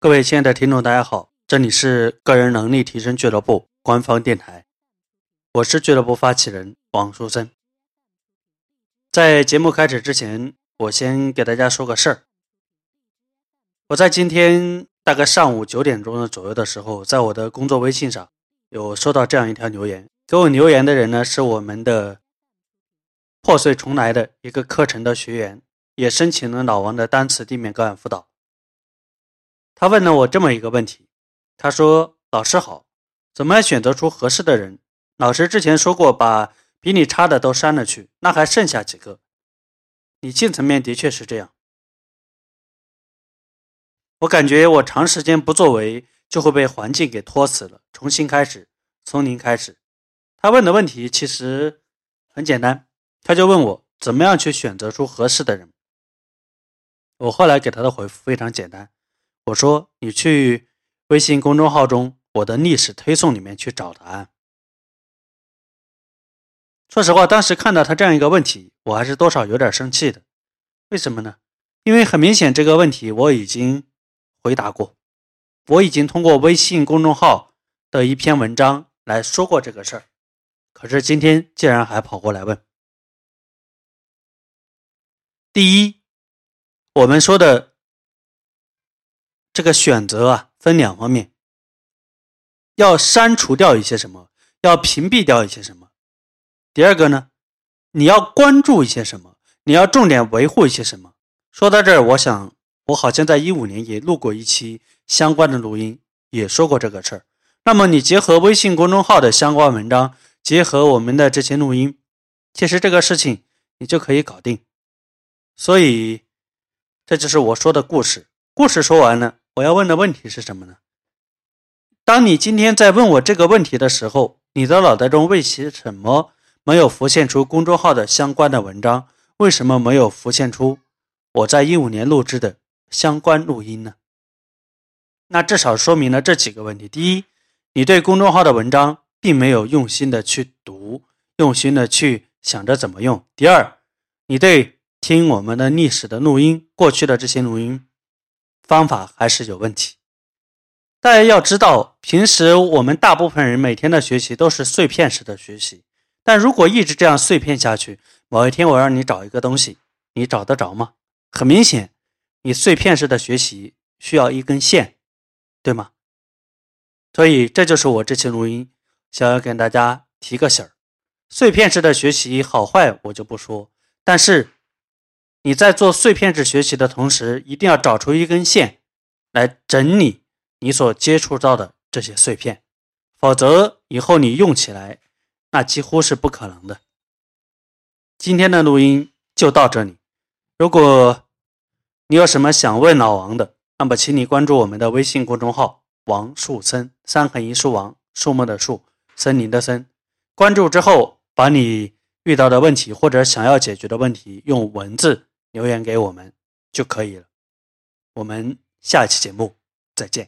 各位亲爱的听众，大家好，这里是个人能力提升俱乐部官方电台，我是俱乐部发起人王书森。在节目开始之前，我先给大家说个事儿。我在今天大概上午九点钟的左右的时候，在我的工作微信上有收到这样一条留言，给我留言的人呢是我们的破碎重来的一个课程的学员，也申请了老王的单词地面个案辅导。他问了我这么一个问题，他说：“老师好，怎么样选择出合适的人？老师之前说过，把比你差的都删了去，那还剩下几个？理性层面的确是这样。我感觉我长时间不作为，就会被环境给拖死了。重新开始，从零开始。他问的问题其实很简单，他就问我怎么样去选择出合适的人。我后来给他的回复非常简单。”我说：“你去微信公众号中我的历史推送里面去找答案。”说实话，当时看到他这样一个问题，我还是多少有点生气的。为什么呢？因为很明显这个问题我已经回答过，我已经通过微信公众号的一篇文章来说过这个事儿。可是今天竟然还跑过来问。第一，我们说的。这个选择啊，分两方面，要删除掉一些什么，要屏蔽掉一些什么。第二个呢，你要关注一些什么，你要重点维护一些什么。说到这儿，我想我好像在一五年也录过一期相关的录音，也说过这个事儿。那么你结合微信公众号的相关文章，结合我们的这些录音，其实这个事情你就可以搞定。所以，这就是我说的故事。故事说完了。我要问的问题是什么呢？当你今天在问我这个问题的时候，你的脑袋中为什么没有浮现出公众号的相关的文章？为什么没有浮现出我在一五年录制的相关录音呢？那至少说明了这几个问题：第一，你对公众号的文章并没有用心的去读，用心的去想着怎么用；第二，你对听我们的历史的录音，过去的这些录音。方法还是有问题。大家要知道，平时我们大部分人每天的学习都是碎片式的学习。但如果一直这样碎片下去，某一天我让你找一个东西，你找得着吗？很明显，你碎片式的学习需要一根线，对吗？所以这就是我这期录音想要跟大家提个醒儿：碎片式的学习好坏我就不说，但是。你在做碎片式学习的同时，一定要找出一根线来整理你所接触到的这些碎片，否则以后你用起来那几乎是不可能的。今天的录音就到这里，如果你有什么想问老王的，那么请你关注我们的微信公众号“王树森”，三横一竖王，树木的树，森林的森。关注之后，把你遇到的问题或者想要解决的问题用文字。留言给我们就可以了。我们下期节目再见。